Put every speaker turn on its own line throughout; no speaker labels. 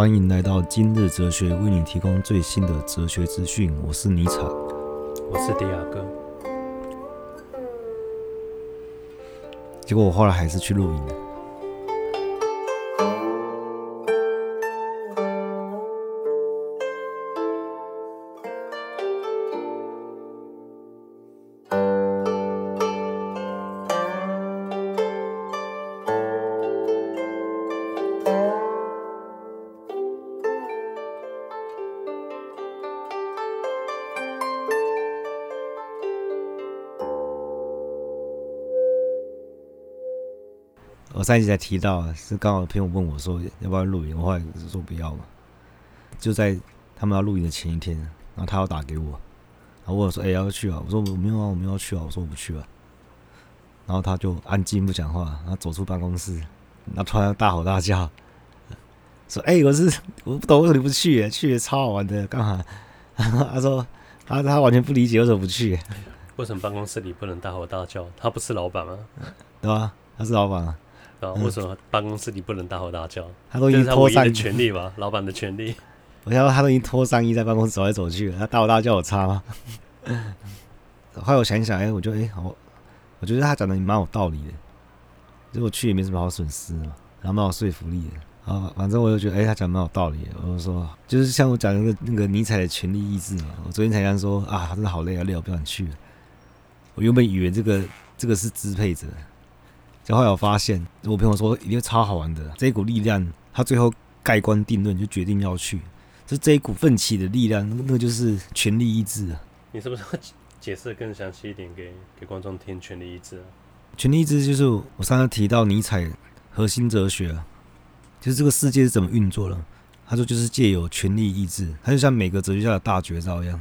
欢迎来到今日哲学，为你提供最新的哲学资讯。我是尼采，
我是迪亚哥。
结果我后来还是去露营了。上一集才提到，是刚好朋友问我说要不要露营，我后来是说不要嘛。就在他们要露营的前一天，然后他要打给我，然后我说：“哎、欸，要去啊？”我说：“我没有啊，我没有要去啊。”我说：“我不去了。”然后他就安静不讲话，然后走出办公室，然后突然大吼大叫，说：“哎、欸，我是我不懂为什么你不去？去超好玩的，干嘛？” 他说：“他他完全不理解为什么不去。
为什么办公室里不能大吼大叫？他不是老板吗？
对吧？他是老板啊。”
啊，为什么办公室里不能大吼大叫？
他都已经脱上衣
的权利吧，老板的权利。
我想说他都已经脱上衣在办公室走来走去了，他大吼大叫有差吗？后来我想一想，哎、欸，我觉得哎、欸，好，我觉得他讲的蛮有道理的。就我去也没什么好损失嘛，然后蛮有说服力的。啊，反正我就觉得，哎、欸，他讲蛮有道理的。我就说，就是像我讲那个那个尼采的权力意志嘛。我昨天才讲说啊，真的好累啊，累，我不想去了。我原本以为这个这个是支配者。然后来我发现，我朋友说一定超好玩的。这一股力量，他最后盖棺定论，就决定要去。就这一股奋起的力量，那个就是权力意志啊。
你是不是要解释更详细一点给给观众听？权力意志啊，
权力意志就是我上次提到尼采核心哲学啊，就是这个世界是怎么运作的。他说就是借由权力意志，他就像每个哲学家的大绝招一样，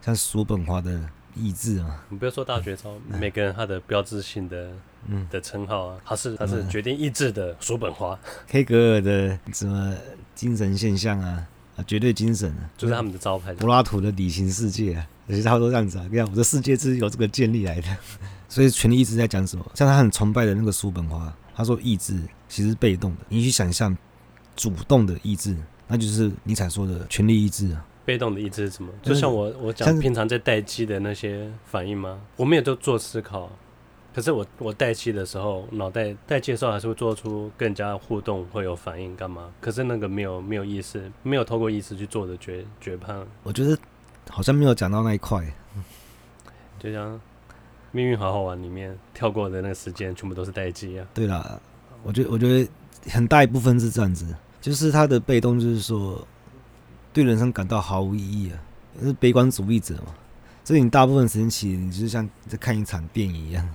像叔本华的意志啊。
你不要说大绝招，嗯、每个人他的标志性的。嗯的称号啊，他是他是决定意志的叔本华，
黑格尔的什么精神现象啊啊，绝对精神啊，
就是他们的招牌。
柏拉图的理性世界啊，其实差不多这样子啊。你看，我的世界是由这个建立来的。所以权力意志在讲什么？像他很崇拜的那个叔本华，他说意志其实是被动的。你去想象主动的意志，那就是尼采说的权力意志啊。
被动的意志是什么？就像我我讲平常在待机的那些反应吗？我们也都做思考。可是我我待机的时候，脑袋待机的时候还是会做出更加互动，会有反应干嘛？可是那个没有没有意识，没有透过意识去做的决决判。
我觉得好像没有讲到那一块，
就像《命运好好玩》里面跳过的那个时间，全部都是待机啊。
对啦，我觉得我觉得很大一部分是这样子，就是他的被动，就是说对人生感到毫无意义啊，是悲观主义者嘛。所以你大部分时间其实你就是像在看一场电影一样。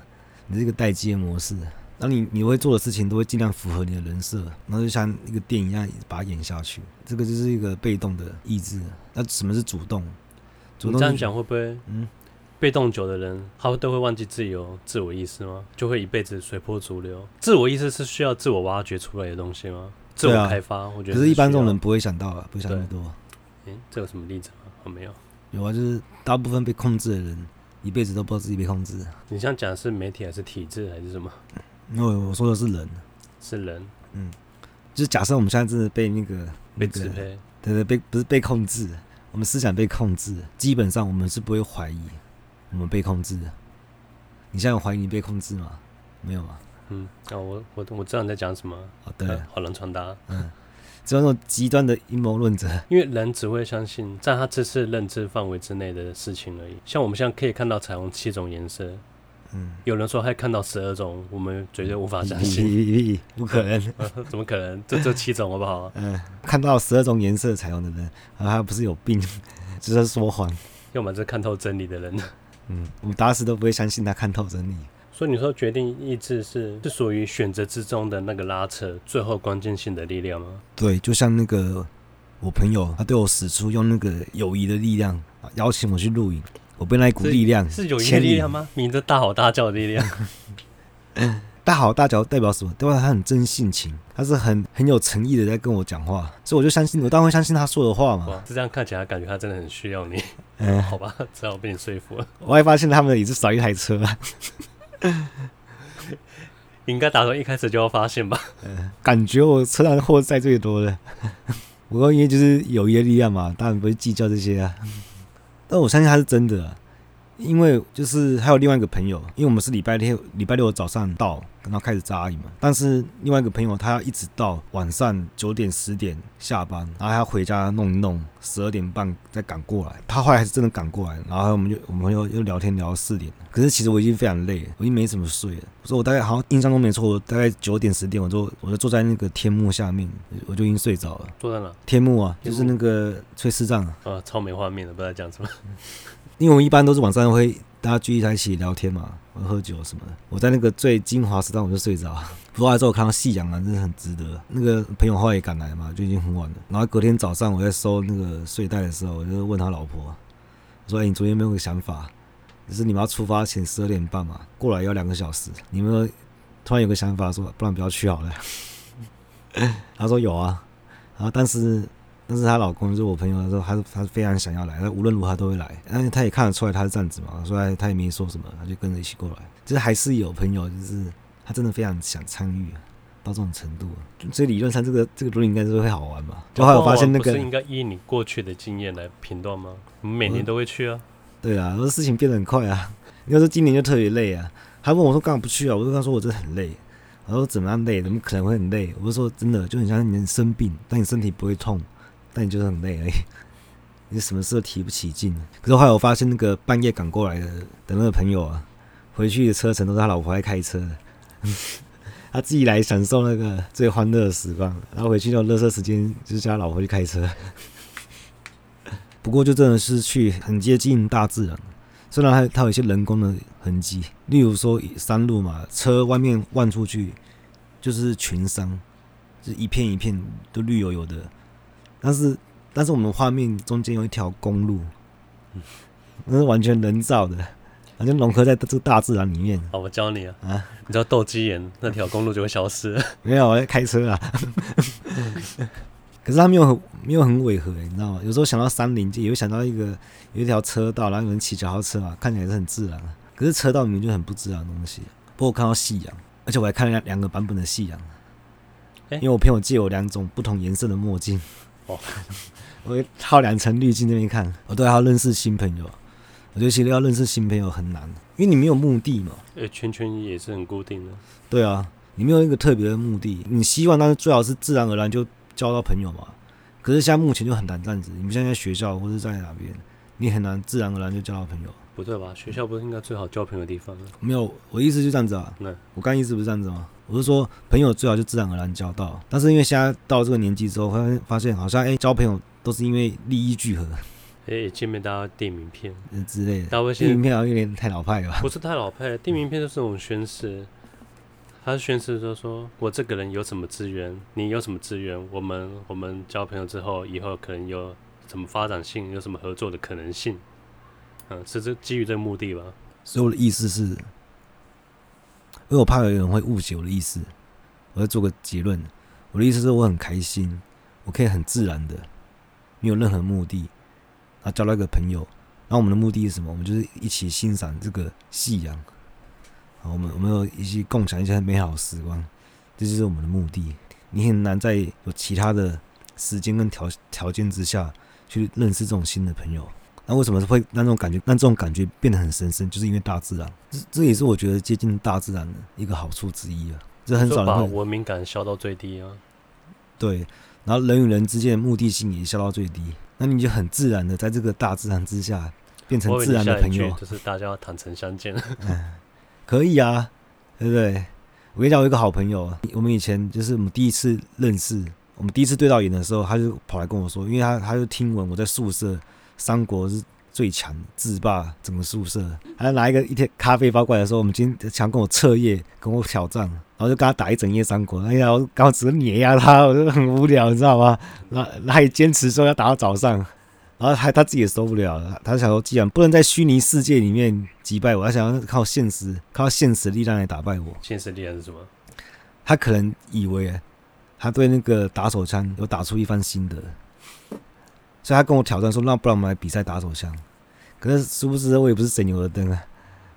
你这个待机的模式，那你你会做的事情都会尽量符合你的人设，然后就像一个电影一样把它演下去。这个就是一个被动的意志。那什么是主动？主动
这样讲会不会？嗯，被动久的人，他都会忘记自由自我意识吗？就会一辈子随波逐流？自我意识是需要自我挖掘出来的东西吗？自我开发，啊、我觉得是。
可是，一般这种人不会想到啊，不会想那么多。
诶，这有什么例子吗？我没有。
有啊，就是大部分被控制的人。一辈子都不知道自己被控制。
你想讲的是媒体还是体制还是什么？
因为我说的是人，
是人。嗯，
就是假设我们现在真的被那个
被支配，
对对，被不是被控制，我们思想被控制，基本上我们是不会怀疑我们被控制的。你现在有怀疑你被控制吗？没有吗？
嗯，哦，我我我知道你在讲什么。
哦，的，
好人传达。
嗯。只有那种极端的阴谋论者，
因为人只会相信在他这次认知范围之内的事情而已。像我们现在可以看到彩虹七种颜色，嗯，有人说还看到十二种，我们绝对无法相信，
不可能，
怎么可能？这这七种好不好？
嗯，看到十二种颜色彩虹的人，他不是有病，只是说谎，
要么是看透真理的人。
嗯，我们打死都不会相信他看透真理。
所以你说决定意志是是属于选择之中的那个拉扯，最后关键性的力量吗？
对，就像那个我朋友，他对我使出用那个友谊的力量邀请我去露营，我被那一股力量
是友谊的力量吗？明着大吼大叫的力量，
大吼大叫代表什么？代表他很真性情，他是很很有诚意的在跟我讲话，所以我就相信，我当然会相信他说的话嘛。
是这样看起来，感觉他真的很需要你。嗯，好吧，只好被你说服了。
我还发现他们也是少一台车。
应该打算一开始就要发现吧？
感觉我车上货载最多的。不过因为就是友谊的力量嘛，当然不会计较这些啊。但我相信他是真的。因为就是还有另外一个朋友，因为我们是礼拜六礼拜六早上到，然后开始扎营嘛。但是另外一个朋友他要一直到晚上九点十点下班，然后还要回家弄一弄，十二点半再赶过来。他后来还是真的赶过来，然后我们就我们又又聊天聊到四点。可是其实我已经非常累了，我已经没怎么睡了。所以我大概好像印象中没错，我大概九点十点我就我就坐在那个天幕下面，我就已经睡着了。
坐在哪？
天幕啊，就是那个炊事帐啊。
啊，超没画面的，不知道讲什么。
因为我们一般都是晚上会大家聚在一起聊天嘛，喝酒什么的。我在那个最精华时段我就睡着，不过来之后看到夕阳啊，真的很值得。那个朋友后来也赶来嘛，就已经很晚了。然后隔天早上我在收那个睡袋的时候，我就问他老婆，我说：“哎、你昨天没有个想法？就是你们要出发前十二点半嘛，过来要两个小时，你们突然有个想法说，不然不要去好了。” 他说有啊，然后但是。但是她老公就是我朋友，他说他他非常想要来，他无论如何都会来。但是他也看得出来他是这样子嘛，所以他也没说什么，他就跟着一起过来。就是还是有朋友，就是他真的非常想参与，到这种程度。所以理论上这个这个录音应该是会好玩嘛。就后来我发现那
个是应该依你过去的经验来评断吗？我们每年都会去啊。
对啊，说事情变得很快啊。要说今年就特别累啊。他问我说干嘛不去啊？我就跟他说我真的很累。我说怎么样累？怎么可能会很累？我就说真的，就很像你生病，但你身体不会痛。但你就是很累而已，你什么事都提不起劲。可是后来我发现，那个半夜赶过来的的那个朋友啊，回去的车程都是他老婆在开车，他自己来享受那个最欢乐的时光，然后回去那种垃圾时间就是叫他老婆去开车。不过就真的是去很接近大自然，虽然它它有一些人工的痕迹，例如说山路嘛，车外面望出去就是群山，就是一片一片都绿油油的。但是，但是我们画面中间有一条公路，那是完全人造的，完全融合在这个大自然里面。
好，我教你啊，啊，你知道斗鸡眼那条公路就会消失了。
没有，我在开车啊。可是它没有很没有很违和，你知道吗？有时候想到山林，就也会想到一个有一条车道，然后有人骑脚踏车嘛，看起来是很自然。可是车道里面就很不自然的东西。不过我看到夕阳，而且我还看了两两个版本的夕阳。因为我朋友借我两种不同颜色的墨镜。哦，我会套两层滤镜那边看，我都还要认识新朋友。我觉得其实要认识新朋友很难，因为你没有目的嘛。
呃，圈圈也是很固定的。
对啊，你没有一个特别的目的，你希望，但是最好是自然而然就交到朋友嘛。可是现在目前就很难这样子，你们现在在学校或者在哪边，你很难自然而然就交到朋友。
不对吧？学校不是应该最好交朋友的地方吗？
没有，我意思就这样子啊。那我刚意思不是这样子吗？我是说，朋友最好就自然而然交到。但是因为现在到这个年纪之后，发发现好像哎、欸，交朋友都是因为利益聚合。
哎、欸，见面大家递名片
之类的。递名片好像有点太老派了吧？
不是太老派，递名片就是那种宣誓。他是宣誓说说我这个人有什么资源，你有什么资源，我们我们交朋友之后，以后可能有什么发展性，有什么合作的可能性。嗯，是这基于这个目的吧？
所以我的意思是，因为我怕有人会误解我的意思，我要做个结论。我的意思是我很开心，我可以很自然的，没有任何目的，然后交到一个朋友。然后我们的目的是什么？我们就是一起欣赏这个夕阳。好，我们我们有一起共享一些美好时光，这就是我们的目的。你很难在有其他的时间跟条条件之下去认识这种新的朋友。那为什么会让这种感觉，让这种感觉变得很神圣？就是因为大自然，这这也是我觉得接近大自然的一个好处之一啊。这很少人会把
文明感消到最低啊。
对，然后人与人之间的目的性也消到最低。那你就很自然的在这个大自然之下变成自然的朋友，
就是大家坦诚相见。
嗯，可以啊，对不对？我跟你讲，我有一个好朋友，我们以前就是我们第一次认识，我们第一次对到眼的时候，他就跑来跟我说，因为他他就听闻我在宿舍。三国是最强，制霸整个宿舍。还拿一个一天咖啡包过来的时候，我们今天想跟我彻夜，跟我挑战，然后就跟他打一整夜三国。哎呀，我刚好只是碾压他，我就很无聊，你知道吗？那他还坚持说要打到早上，然后还他自己也受不了了。他想说，既然不能在虚拟世界里面击败我，他想要靠现实，靠现实力量来打败我。
现实力量是什么？
他可能以为他对那个打手枪有打出一番心得。所以他跟我挑战说：“那不然我们来比赛打手枪。”可是殊不知我也不是省油的灯啊！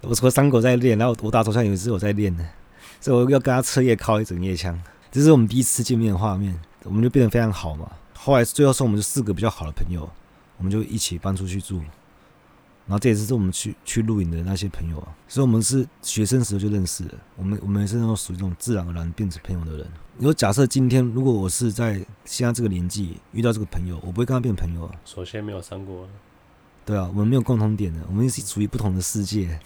我除了三国在练，然后我打手枪也是我在练的，所以我要跟他彻夜靠一整夜枪。这是我们第一次见面的画面，我们就变得非常好嘛。后来最后是我们就四个比较好的朋友，我们就一起搬出去住。然后这也是我们去去露营的那些朋友啊，所以我们是学生时候就认识了。我们我们也是那种属于这种自然而然变成朋友的人。如果假设今天如果我是在现在这个年纪遇到这个朋友，我不会跟他变朋友啊。
首先没有上过，
对啊，我们没有共同点的，我们是处于不同的世界。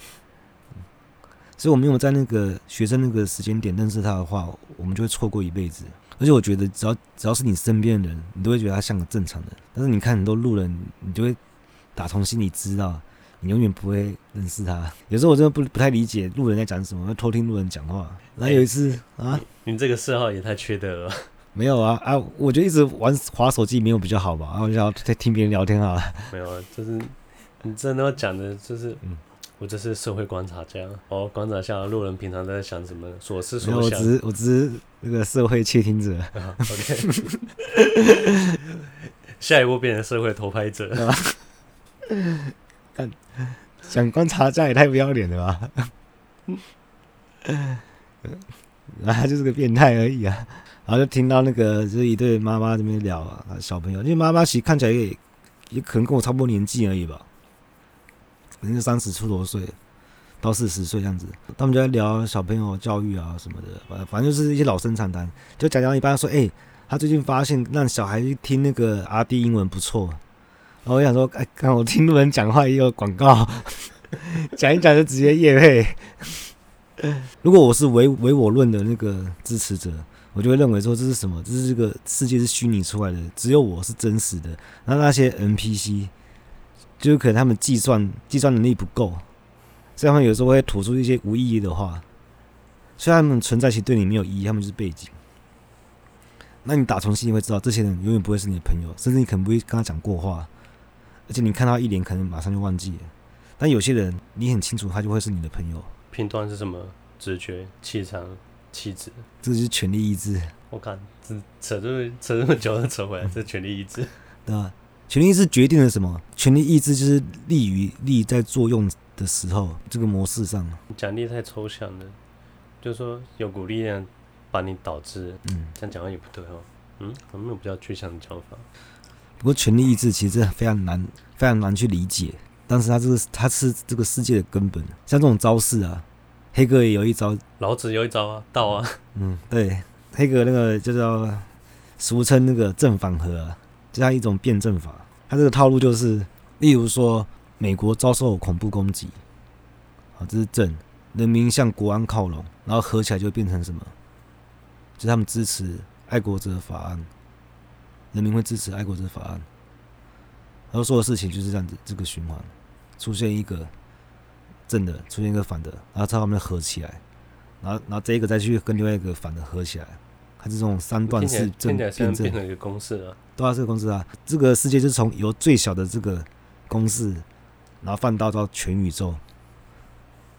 所以，我们有在那个学生那个时间点认识他的话，我们就会错过一辈子。而且，我觉得只要只要是你身边的人，你都会觉得他像个正常人。但是，你看很多路人，你就会打从心里知道。你永远不会认识他。有时候我真的不不太理解路人在讲什么，会偷听路人讲话。然后有一次、欸、啊你，
你这个嗜好也太缺德了。
没有啊啊！我就一直玩滑手机，没有比较好吧？然后我就要在听别人聊天啊。
没有啊，就是你真的要讲的，就是嗯，我这是社会观察家。哦，观察下路人平常在想什么，所思所想。
我只是我只是那个社会窃听者。
啊、OK，下一步变成社会偷拍者。
看，想观察家也太不要脸了吧！然后就是个变态而已啊！然后就听到那个就是一对妈妈这边聊啊，小朋友，因为妈妈其实看起来也也可能跟我差不多年纪而已吧，可能三十出头岁到四十岁这样子。他们就在聊小朋友教育啊什么的，反反正就是一些老生常谈，就讲讲一般说，哎、他最近发现让小孩听那个阿弟英文不错。然后我想说，哎，看我听路人讲话也有广告，讲一讲就直接业配。如果我是唯唯我论的那个支持者，我就会认为说，这是什么？这是这个世界是虚拟出来的，只有我是真实的。那那些 NPC，就是可能他们计算计算能力不够，所以他们有时候会吐出一些无意义的话。虽然他们存在其实对你没有意义，他们就是背景。那你打从心里会知道，这些人永远不会是你的朋友，甚至你可能不会跟他讲过话。而且你看到一脸，可能马上就忘记了。但有些人，你很清楚，他就会是你的朋友。
片段是什么？直觉、气场、气质，
这就是权力意志。
我看这扯这么扯这么久都扯回来，这权力意志，
对吧？权力意志决定了什么？权力意志就是力与力在作用的时候，这个模式上。
奖励太抽象了，就是说有股力量把你导致，嗯，这样讲话也不对哦。嗯，有没有比较具象的讲法？
不过，权力意志其实非常难，非常难去理解。但是，它这个它是这个世界的根本。像这种招式啊，黑格也有一招，
老子有一招啊，道啊。
嗯，对，黑格那个就叫俗称那个正反合啊，就像一种辩证法。它这个套路就是，例如说，美国遭受恐怖攻击，啊，这是正，人民向国安靠拢，然后合起来就变成什么？就他们支持爱国者法案。人民会支持爱国者法案，然后说的事情就是这样子，这个循环。出现一个正的，出现一个反的，然后他们合起来，然后然后这一个再去跟另外一个反的合起来，它是这种三段式正辩证。
变成一个公式啊，
对啊，这个公式啊，这个世界就是从由最小的这个公式，然后放大到全宇宙，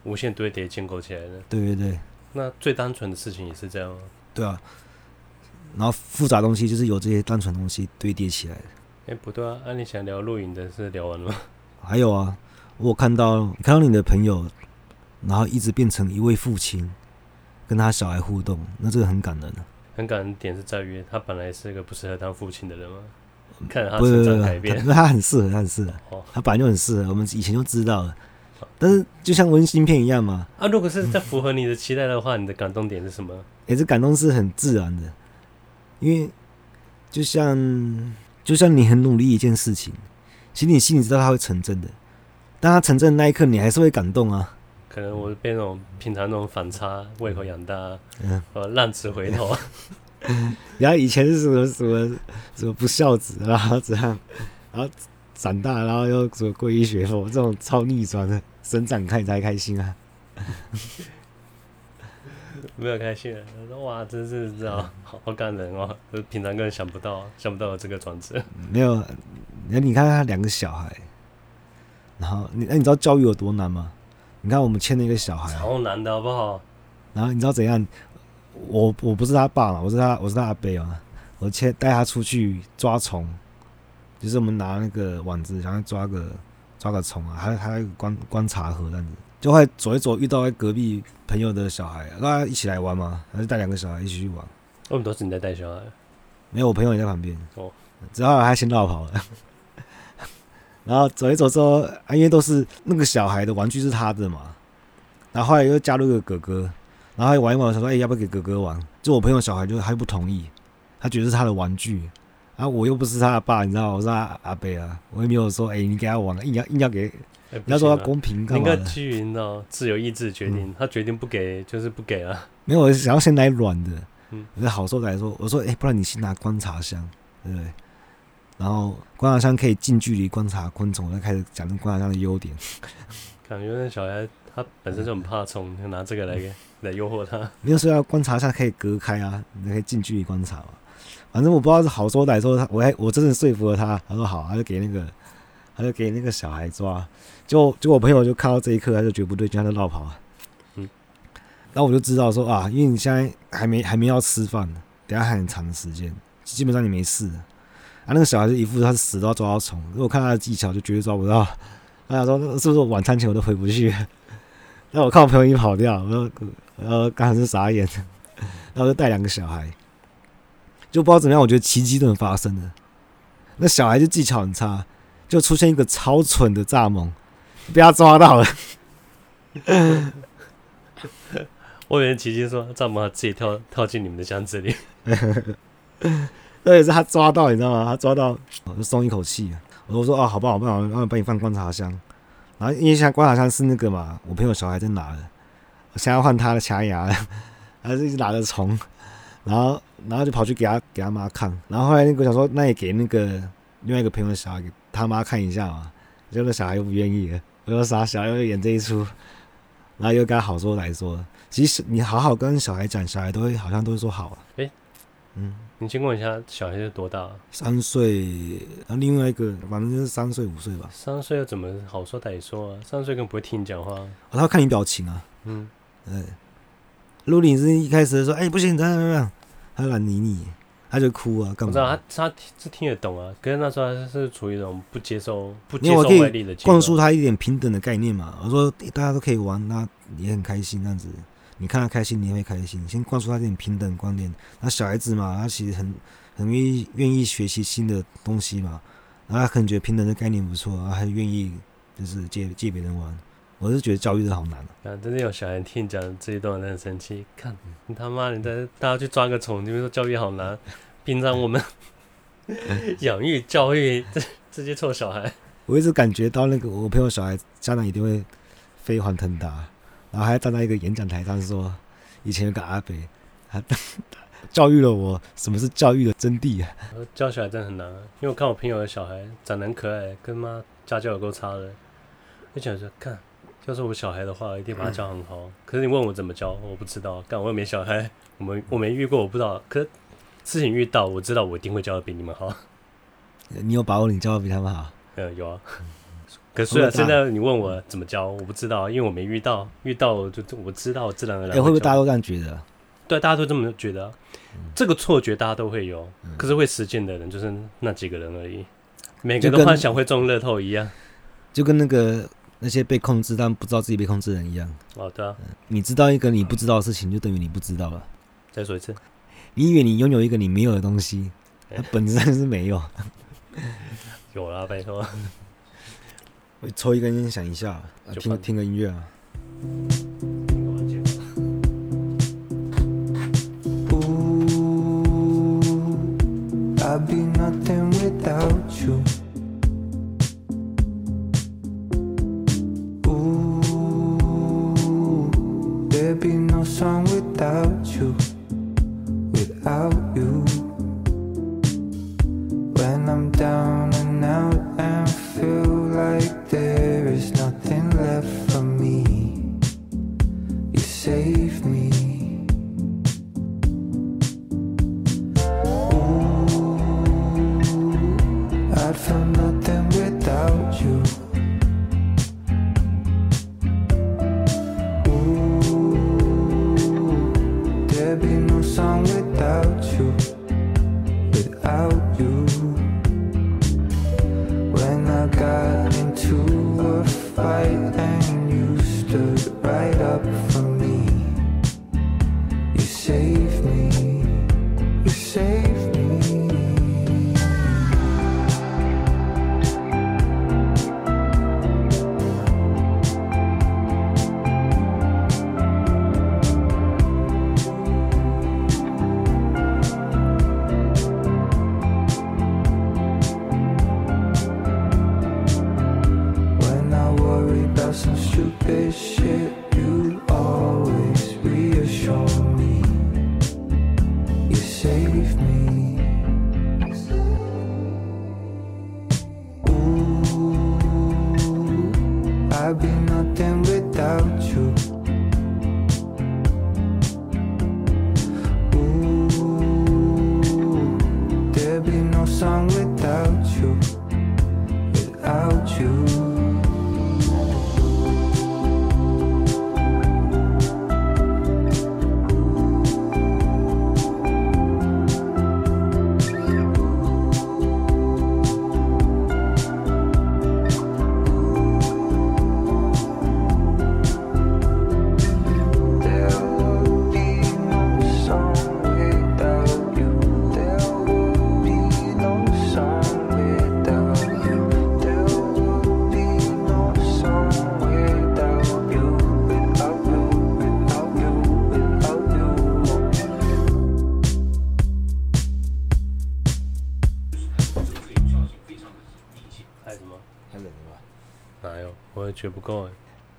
无限堆叠建构起来的。
对对对，
那最单纯的事情也是这样啊。
对啊。然后复杂东西就是由这些单纯东西堆叠起来的。
哎，不对啊！那、啊、你想聊露营的是聊完了吗？
还有啊，我看到看到你的朋友，然后一直变成一位父亲，跟他小孩互动，那这个很感人啊。
很感人的点是在于他本来是一个不适合当父亲的人嘛，看着他成长改变，
那他很适合，他很适合。哦，他本来就很适合，我们以前就知道了。但是就像温馨片一样嘛。
啊，如果是在符合你的期待的话，嗯、你的感动点是什么？
哎，这感动是很自然的。因为就像就像你很努力一件事情，其实你心里知道它会成真的，当它成真的那一刻，你还是会感动啊。
可能我被那种平常那种反差胃口养大，嗯，浪子回头。
然后以前是什么什么什么不孝子，然后这样，然后长大，然后又什么皈依学佛，这种超逆转的，生长看才开心啊。
没有开心的，他说：“哇，真是知道，好好感人哦！就平常根本想不到，想不到有这个转折。
没有，那你看他两个小孩，然后你那你知道教育有多难吗？你看我们牵了一个小孩，
超难的好不好？
然后你知道怎样？我我不是他爸嘛，我是他，我是他阿伯啊。我牵带他出去抓虫，就是我们拿那个网子，然后抓个抓个虫啊，还还有观观察盒这样子。”就会走一走，遇到隔壁朋友的小孩，那他一起来玩吗？还是带两个小孩一起去玩？
我们都是你在带小孩？
没有，我朋友也在旁边。哦，只好他先绕跑了。然后走一走之后，啊，因为都是那个小孩的玩具是他的嘛，然后后来又加入一个哥哥，然后玩一玩，他说：“哎、欸，要不要给哥哥玩？”就我朋友小孩就还不同意，他觉得是他的玩具，然后我又不是他的爸，你知道吗？我是他阿伯啊，我也没有说：“哎、欸，你给他玩，硬要硬要给。欸”你要说他公平干嘛？
应该基于呢自由意志决定，嗯、他决定不给就是不给啊。
没有，我想要先来软的。嗯，我好说来说，我说：“哎、欸，不然你先拿观察箱，对不对？”然后观察箱可以近距离观察昆虫，再开始讲那观察箱的优点。
感觉那小孩他本身就很怕虫，就拿这个来给来诱惑他。
没有说要观察下可以隔开啊，你可以近距离观察嘛。反正我不知道是好说歹说，他我还我真的说服了他，他说好，他就给那个他就给那个小孩抓。就就我朋友就看到这一刻，他就觉得不对劲，他就绕跑。嗯，然后我就知道说啊，因为你现在还没还没要吃饭，等下还很长的时间，基本上你没事。啊，那个小孩子一副他是死都要抓到虫，如果看他的技巧就绝对抓不到。他想说是不是我晚餐前我都回不去？那我看我朋友已经跑掉，我说呃刚才是傻眼，然后就带两个小孩，就不知道怎么样，我觉得奇迹都能发生的。那小孩就技巧很差，就出现一个超蠢的蚱蜢，被他抓到了。
我以为奇迹说蚱蜢自己跳跳进你们的箱子里。
那也是他抓到，你知道吗？他抓到，我就松一口气。我说：“哦，好吧好？吧好，然后帮你放观察箱。然后因为现在观察箱是那个嘛，我朋友小孩在拿的，我现在要换他的卡牙了，还是一直拿着虫。然后，然后就跑去给他给他妈看。然后后来那个想说，那也给那个另外一个朋友的小孩给他妈看一下嘛。结果那小孩又不愿意了，我说傻小孩又演这一出，然后又跟他好说歹说。其实你好好跟小孩讲，小孩都会好像都会说好啊。
诶，嗯。”你先问一下，小孩是多大？
三岁，然后另外一个反正就是三岁五岁吧。
三岁又怎么好说歹说啊？三岁更不会听你讲话。哦，
他要看你表情啊。嗯，对。如果你是一开始说，哎、欸，不行，怎样怎样，他懒理你，他就哭啊，干嘛？
我知道他他是听得懂啊，可是那时候他是处于一种不接受不接受外力的，
灌输他一点平等的概念嘛。我说大家都可以玩，那也很开心，这样子。你看他开心，你也会开心。先灌输他这点平等观念。那小孩子嘛，他其实很很愿意愿意学习新的东西嘛。然后他可能觉得平等的概念不错，然后还愿意就是借借别人玩。我是觉得教育的好难
啊！真的有小孩听你讲这一段，很生气。看你他妈，你在大家去抓个虫，你们说教育好难。平常我们 养育教育这这些臭小孩，
我一直感觉到那个我朋友小孩家长一定会飞黄腾达。然后还站在一个演讲台上说：“以前有个阿北，他 教育了我什么是教育的真谛啊！
教小孩真的很难，啊因为我看我朋友的小孩长得很可爱，跟妈家教有够差的。就想说，看，要是我小孩的话，一定把他教很好。嗯、可是你问我怎么教，我不知道。干，我又没小孩，我没我没遇过，我不知道。可是事情遇到，我知道我一定会教的比你们好。
你有把握你教的比他们好？
嗯，有啊。”可是啊，现在你问我怎么教，我不知道，因为我没遇到，遇到我就我知道，自然而然。哎，
会不会大家都这样觉得？
对，大家都这么觉得，嗯、这个错觉大家都会有，嗯、可是会实践的人就是那几个人而已。每个人都幻想会中乐透一样，
就跟那个那些被控制但不知道自己被控制的人一
样。好的
你知道一个你不知道的事情就等于你不知道了。
再说一次。
你以为你拥有一个你没有的东西它本质上是没有。
有啦拜托。
我抽一根烟想一下听听个音乐啊。
I'd be nothing without you. you.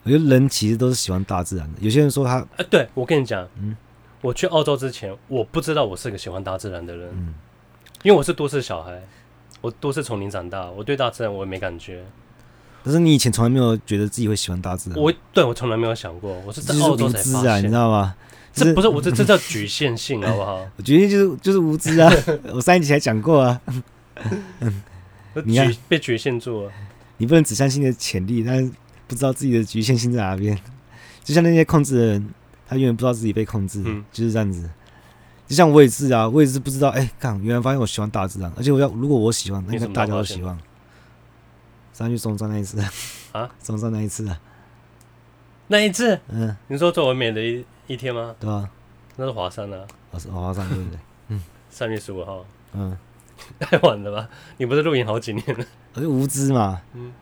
我觉得
人其实都是喜欢大自然的。有些人说他，
哎，对我跟你讲，
嗯
我去澳洲之前，我不知道我是个喜欢大自然的人，
嗯，
因为我是都市小孩，我都市丛林长大，我对大自然我也没感觉。
可是你以前从来没有觉得自己会喜欢大自然，
我对我从来没有想过，我是在澳洲才
无知啊，你知。道吗？
这不是
是
我这这叫局限性，好不好？
我觉得就是就是无知啊。我上一集还讲过啊，你
被局限住了。
你不能只相信你的潜力，但是不知道自己的局限性在哪边。就像那些控制的人，他永远不知道自己被控制，
嗯
就是这样子。就像我也是啊，我也是不知道，哎、看原来发现我喜欢大自然，而且我要如果我喜欢，那大家都喜欢。上去中山那一次
啊，
中山那一次啊，
那一次，
嗯，
你说最完美的一一天吗？
对啊、
那是华山啊，
我是华山对不对？
嗯三月十五号，
嗯，
太晚了吧？你不是露营好几年了？
我就无知嘛，
嗯，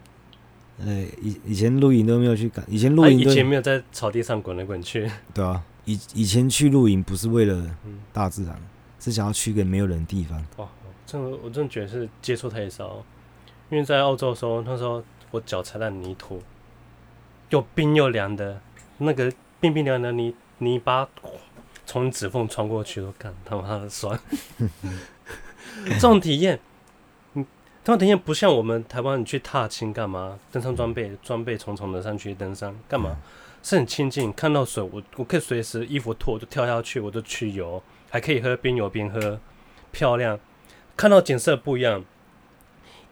呃，以以前露营都没有去赶，以前露营都、
以前没有在草地上滚来滚去。
对啊，以以前去露营不是为了
嗯，
大自然，是想要去一个没有人的地方。
哇，真的，我真的觉得是接触太少，因为在澳洲的时候，那时候我脚踩在泥土，又冰又凉的，那个冰冰凉凉的泥泥巴从指缝穿过去，我干他妈的酸。这种体验，嗯，这种体验不像我们台湾，你去踏青干嘛？登山装备装备重重的上去登山干嘛？是很亲近，看到水，我我可以随时衣服脱我就跳下去，我就去游，还可以喝边游边喝，漂亮。看到景色不一样，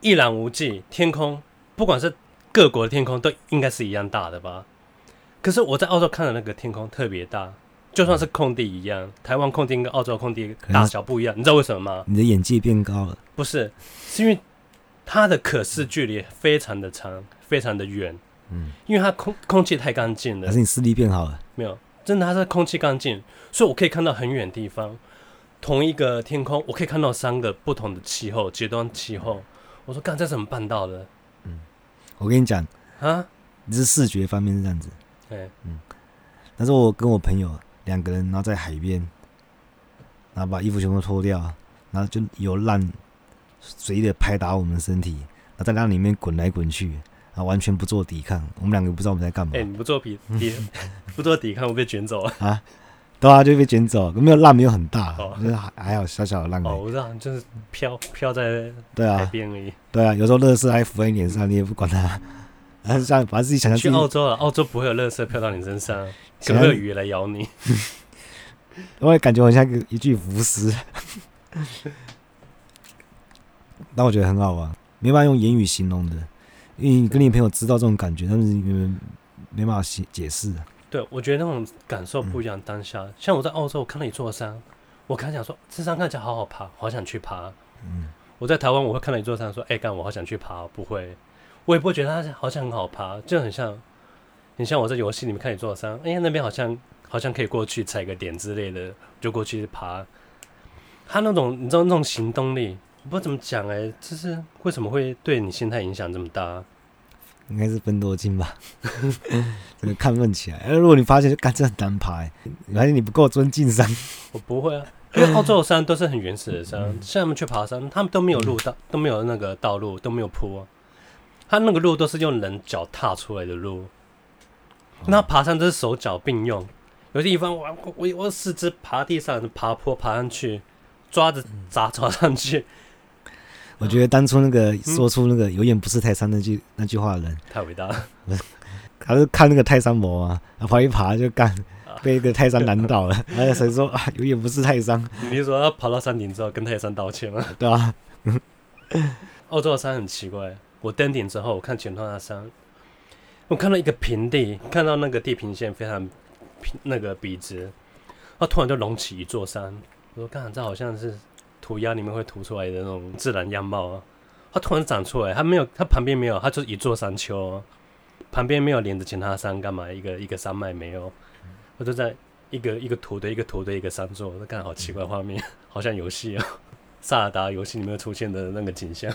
一览无际，天空不管是各国的天空都应该是一样大的吧？可是我在澳洲看的那个天空特别大，就算是空地一样，台湾空地跟澳洲空地大小不一样，你知道为什么吗？
你的眼界变高了，
不是，是因为它的可视距离非常的长，非常的远，
嗯，
因为它空空气太干净了。
还是，你视力变好了？
没有，真的它是空气干净，所以我可以看到很远的地方，同一个天空，我可以看到三个不同的气候极端气候。我说，干，这怎么办到的？嗯。
我跟你讲，
啊？
你是视觉方面是这样子。
哎，
那时候我跟我朋友两个人，然后在海边，然后把衣服全部脱掉，然后就有浪随意的拍打我们的身体，然后在浪里面滚来滚去，然后完全不做抵抗。我们两个不知道我们在干嘛
哎，，你不做抵抵 不做抵抗，我被卷走了。
啊，对啊，就被卷走，没有浪没有很大，
哦
就是还还好小小的浪而
哦，
已。
我知道，就是飘飘在
对啊
海，边而已。
对啊，有时候乐色还浮在你脸上，你也不管它，然后像把自己想象自
去澳洲了，澳洲不会有垃圾飘到你身上，可
想象
能有鱼来咬你。
我也感觉我像个一具浮尸，但我觉得很好玩，没办法用言语形容的，因为你跟你朋友知道这种感觉，但是你们没办法解解释。
对，我觉得那种感受不一样。当下，像我在澳洲，我看到一座山，我刚想说，这山看起来好好爬，好想去爬。
嗯，
我在台湾，我会看到一座山，说，哎、干，我好想去爬，不会，我也不会觉得它好像很好爬，就很像，很像我在游戏里面看一座山，哎、呀，那边好像好像可以过去踩个点之类的，就过去爬。他那种，你知道那种行动力，我不知道怎么讲，哎，就是为什么会对你心态影响这么大？
应该是分多金吧，这个亢奋起来。哎如果你发现就干这很难爬、欸，你发现你不够尊敬山，
我不会啊，因为澳洲的山都是很原始的山，像他们去爬山，他们都没有路道，都没有那个道路，都没有坡、啊，他那个路都是用人脚踏出来的路。那爬山都是手脚并用，有些地方我我我四肢爬地上爬坡爬上去，抓着杂草上去。
我觉得当初那个说出那个“有眼不识泰山”那句那句话的人
太伟大了。
他是看那个泰山魔啊，爬一爬就干，被一个泰山难倒了。然后谁说啊，有眼不识泰山？
你是说他爬到山顶之后跟泰山道歉吗？
对啊。
澳洲的山很奇怪，我登顶之后，我看前方的山，我看到一个平地，看到那个地平线非常平，那个笔直，它突然就隆起一座山。我说：“看，这好像是涂鸦里面会涂出来的那种自然样貌啊！”它突然长出来，它没有，它旁边没有，它就是一座山丘，旁边没有连着其他山，干嘛？一个一个山脉没有，我就在一个一个图的一个图的一个山座，我看好奇怪画面，好像游戏啊，《萨尔达》游戏里面出现的那个景象。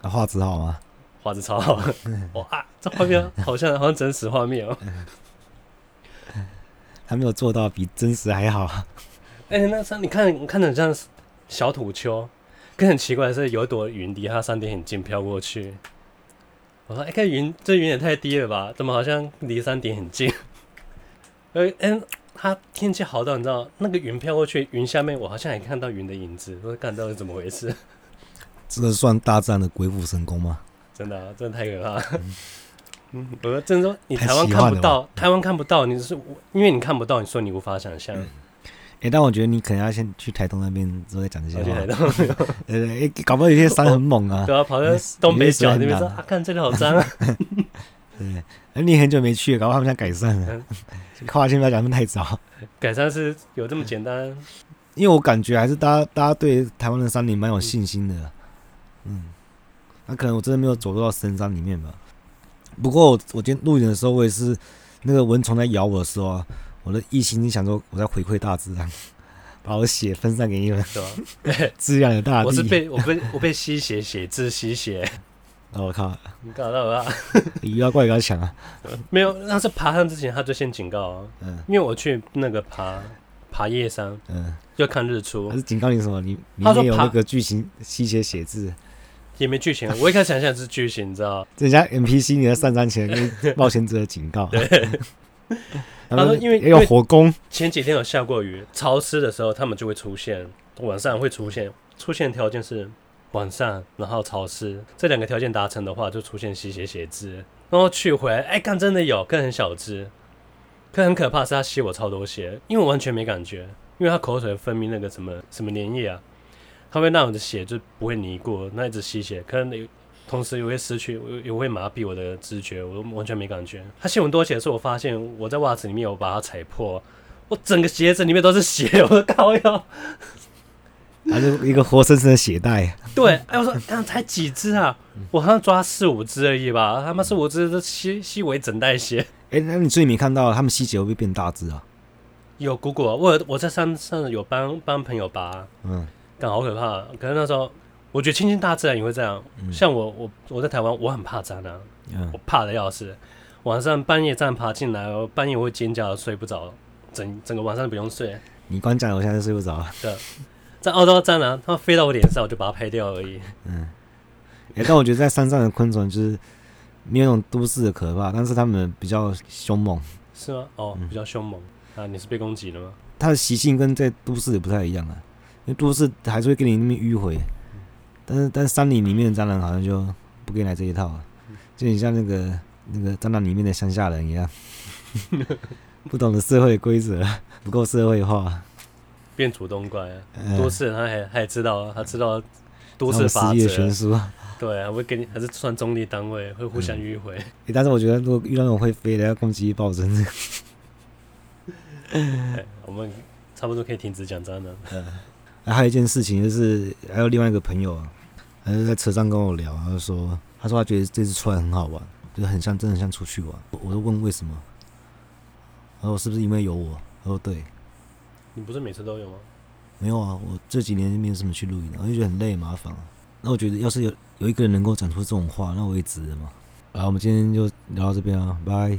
啊，画质好吗？
画质超好，哇！这画面好像好像真实画面哦。
还没有做到比真实还好。
哎、欸，那山你看，你看着像小土丘，更很奇怪的是，有一朵云离它山顶很近飘过去。我说：“哎、欸，看云，这云也太低了吧？怎么好像离山顶很近？”哎、欸，它天气好到你知道，那个云飘过去，云下面我好像也看到云的影子。我说：“看到底怎么回事？”
这算大自然的鬼斧神工吗？
真的、啊，真的太可怕了。嗯，我说，真的说你台湾看不到，台湾看不到，你是因为你看不到，你说你无法想象。哎、
但我觉得你可能要先去台东那边之后再讲这些话。台东，呃、欸，搞不好有些山很猛啊。
对啊，跑到东北角那边说啊，看这里好脏啊。
对，哎，你很久没去，搞不好他们想改善了。话先不要讲那么太早。
改善是有这么简单？
因为我感觉还是大家大家对台湾的山林蛮有信心的。嗯嗯，那、啊、可能我真的没有走入到深山里面吧。不过我我今天录影的时候，我也是那个蚊虫在咬我的时候啊，我的一心想说我在回馈大自然，把我血分散给你们，对吧？滋养的大地。
我是被我被我被吸血血字吸血。
哦，我靠！
你搞到了？
鱼要怪给他抢啊？
没有，那是爬山之前他就先警告啊。嗯。因为我去那个爬爬夜山，嗯，要看日出。
他是警告你什么？你里面有那个剧情吸血写字。
也没剧情，我一开始想象是剧情，你知道？
人家 NPC 你在上山前跟冒险者的警告。对。
他说，因为
也有火攻，
前几天有下过雨，潮湿的时候他们就会出现，晚上会出现，出现条件是晚上，然后潮湿，这两个条件达成的话，就出现吸血血字。然后去回来，哎，看真的有，可很小只，可很可怕，是他吸我超多血，因为我完全没感觉，因为他口水分泌那个什么什么粘液啊。它会让我的血就不会凝固，那一直吸血，可能同时也会失去，也会麻痹我的知觉，我完全没感觉。他吸很多血的时候，我发现我在袜子里面，有把它踩破，我整个鞋子里面都是血，我靠哟！
它是一个活生生的血袋。对，
哎，我说，刚才几只啊？我好像抓四五只而已吧，他妈四五只都吸吸为整袋血。
哎、欸，那你最近没看到他们吸血会不会变大只啊？
有姑姑，我我在山上有帮帮朋友拔，嗯。但好可怕！可是那时候，我觉得亲近大自然也会这样。嗯、像我，我我在台湾，我很怕蟑螂，嗯、我怕的要死。晚上半夜这样爬进来，我半夜我会尖叫，睡不着，整整个晚上都不用睡。
你光讲，我现在睡不着。
对，在澳洲蟑螂，它飞到我脸上，我就把它拍掉而已。
嗯。欸、但我觉得在山上的昆虫就是没有那种都市的可怕，但是它们比较凶猛。
是吗？哦，比较凶猛、嗯、啊！你是被攻击了吗？
它的习性跟在都市也不太一样啊。因为都市还是会跟你那边迂回，但是但是山林里面的蟑螂好像就不给你来这一套，就你像那个那个蟑螂里面的乡下人一样，不懂得社会规则，不够社会化，
变主动怪啊！都市人他还还知道，他知道多次法则，对啊，会给你还是算中立单位，会互相迂回、嗯欸。但是我觉得如果遇到那种会飞的，要攻击暴增。我们差不多可以停止讲蟑螂。嗯
还有一件事情，就是还有另外一个朋友啊，还是在车上跟我聊，他就说，他说他觉得这次出来很好玩，就很像，真的很像出去玩。我就问为什么，他说是不是因为有我？他说对。
你不是每次都有吗？
没有啊，我这几年没有什么去露营，我就觉得很累麻烦啊。那我觉得要是有有一个人能够讲出这种话，那我也值了嘛。好，我们今天就聊到这边啊，拜。